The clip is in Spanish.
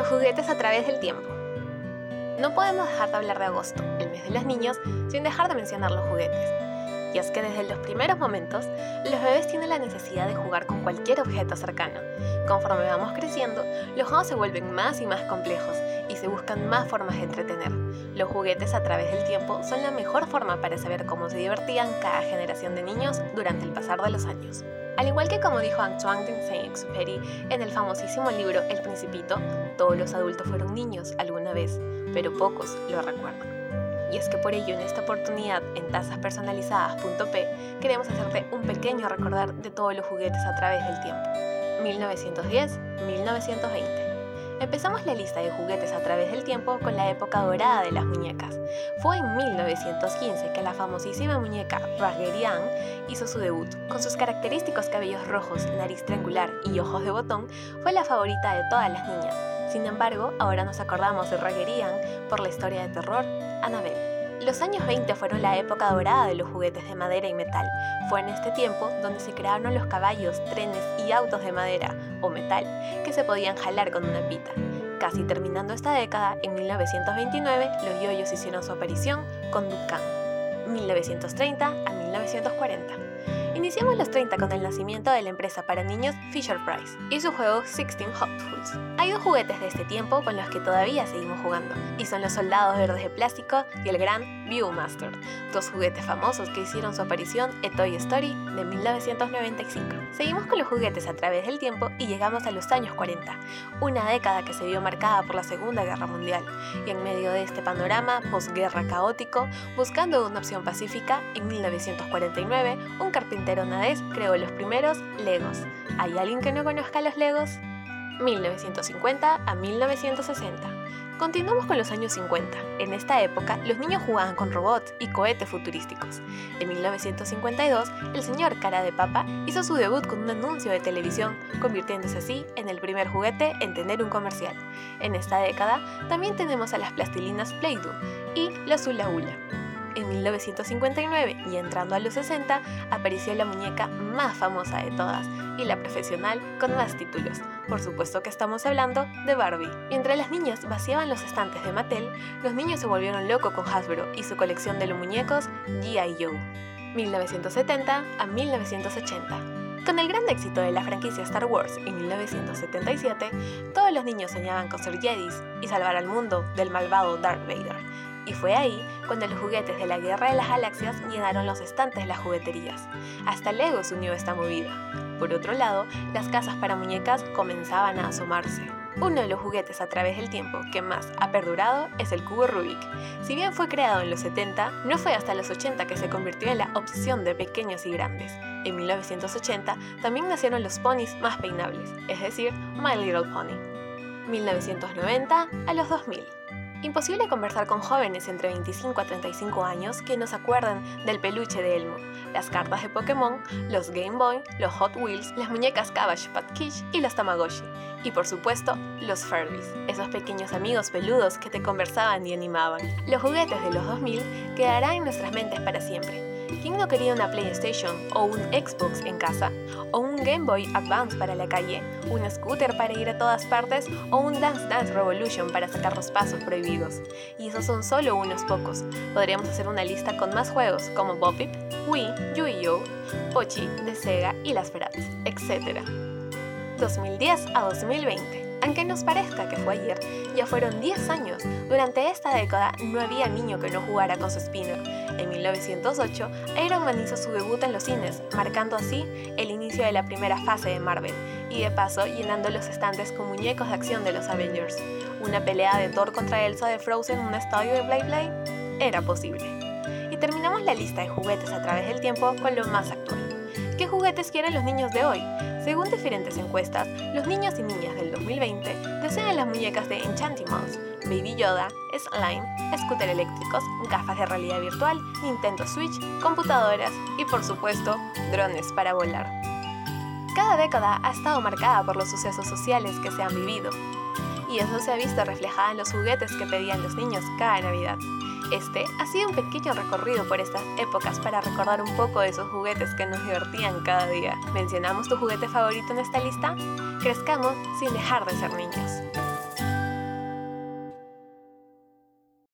Los juguetes a través del tiempo. No podemos dejar de hablar de agosto, el mes de los niños, sin dejar de mencionar los juguetes. Y es que desde los primeros momentos, los bebés tienen la necesidad de jugar con cualquier objeto cercano. Conforme vamos creciendo, los juegos se vuelven más y más complejos se buscan más formas de entretener. Los juguetes a través del tiempo son la mejor forma para saber cómo se divertían cada generación de niños durante el pasar de los años. Al igual que como dijo Antoine de Saint-Exupéry en el famosísimo libro El Principito, todos los adultos fueron niños alguna vez, pero pocos lo recuerdan. Y es que por ello en esta oportunidad en tasaspersonalizadas.p queremos hacerte un pequeño recordar de todos los juguetes a través del tiempo. 1910-1920. Empezamos la lista de juguetes a través del tiempo con la época dorada de las muñecas. Fue en 1915 que la famosísima muñeca Raggedy Ann hizo su debut. Con sus característicos cabellos rojos, nariz triangular y ojos de botón, fue la favorita de todas las niñas. Sin embargo, ahora nos acordamos de Raggedy Ann por la historia de terror Annabelle. Los años 20 fueron la época dorada de los juguetes de madera y metal. Fue en este tiempo donde se crearon los caballos, trenes y autos de madera o metal que se podían jalar con una pita. Casi terminando esta década, en 1929 los yoyos hicieron su aparición con Duncan. 1930 a 1940. Iniciamos los 30 con el nacimiento de la empresa para niños Fisher Price y su juego 16 Hotfuls. Hay dos juguetes de este tiempo con los que todavía seguimos jugando, y son los soldados verdes de plástico y el gran Viewmaster, dos juguetes famosos que hicieron su aparición en Toy Story de 1995. Seguimos con los juguetes a través del tiempo y llegamos a los años 40, una década que se vio marcada por la Segunda Guerra Mundial, y en medio de este panorama posguerra caótico, buscando una opción pacífica, en 1949 un carpintero Nadez creó los primeros Legos. ¿Hay alguien que no conozca los Legos? 1950 a 1960. Continuamos con los años 50. En esta época, los niños jugaban con robots y cohetes futurísticos. En 1952, el señor Cara de Papa hizo su debut con un anuncio de televisión, convirtiéndose así en el primer juguete en tener un comercial. En esta década, también tenemos a las plastilinas Play-Doh y la Hula Hula. En 1959 y entrando a los 60 apareció la muñeca más famosa de todas y la profesional con más títulos. Por supuesto que estamos hablando de Barbie. Mientras las niñas vaciaban los estantes de Mattel, los niños se volvieron locos con Hasbro y su colección de los muñecos G.I. Joe. 1970 a 1980. Con el gran éxito de la franquicia Star Wars en 1977, todos los niños soñaban con ser Jedis y salvar al mundo del malvado Darth Vader. Y fue ahí cuando los juguetes de la Guerra de las Galaxias llenaron los estantes de las jugueterías. Hasta Lego se unió esta movida. Por otro lado, las casas para muñecas comenzaban a asomarse. Uno de los juguetes a través del tiempo que más ha perdurado es el cubo Rubik. Si bien fue creado en los 70, no fue hasta los 80 que se convirtió en la obsesión de pequeños y grandes. En 1980 también nacieron los ponis más peinables, es decir, My Little Pony. 1990 a los 2000. Imposible conversar con jóvenes entre 25 a 35 años que nos acuerden del peluche de Elmo, las cartas de Pokémon, los Game Boy, los Hot Wheels, las muñecas Cabbage Patch y los Tamagotchi. Y por supuesto, los Furbies, esos pequeños amigos peludos que te conversaban y animaban. Los juguetes de los 2000 quedarán en nuestras mentes para siempre ¿Quién no quería una PlayStation o un Xbox en casa? ¿O un Game Boy Advance para la calle? ¿Un scooter para ir a todas partes? ¿O un Dance Dance Revolution para sacar los pasos prohibidos? Y esos son solo unos pocos. Podríamos hacer una lista con más juegos como Bop It, Wii, Yu-Gi-Oh!, Pochi, de Sega y las Bratz, etc. 2010 a 2020. Aunque nos parezca que fue ayer, ya fueron 10 años. Durante esta década no había niño que no jugara con su spinner. En 1908, Iron Man hizo su debut en los cines, marcando así el inicio de la primera fase de Marvel, y de paso llenando los estantes con muñecos de acción de los Avengers. Una pelea de Thor contra Elsa de Frozen en un estadio de Blade Blade era posible. Y terminamos la lista de juguetes a través del tiempo con lo más actual. ¿Qué juguetes quieren los niños de hoy? Según diferentes encuestas, los niños y niñas del 2020 desean las muñecas de Enchantimals, Baby Yoda, Slime, scooter eléctricos, gafas de realidad virtual, Nintendo Switch, computadoras y por supuesto, drones para volar. Cada década ha estado marcada por los sucesos sociales que se han vivido, y eso se ha visto reflejado en los juguetes que pedían los niños cada Navidad. Este ha sido un pequeño recorrido por estas épocas para recordar un poco de esos juguetes que nos divertían cada día. ¿Mencionamos tu juguete favorito en esta lista? Crezcamos sin dejar de ser niños.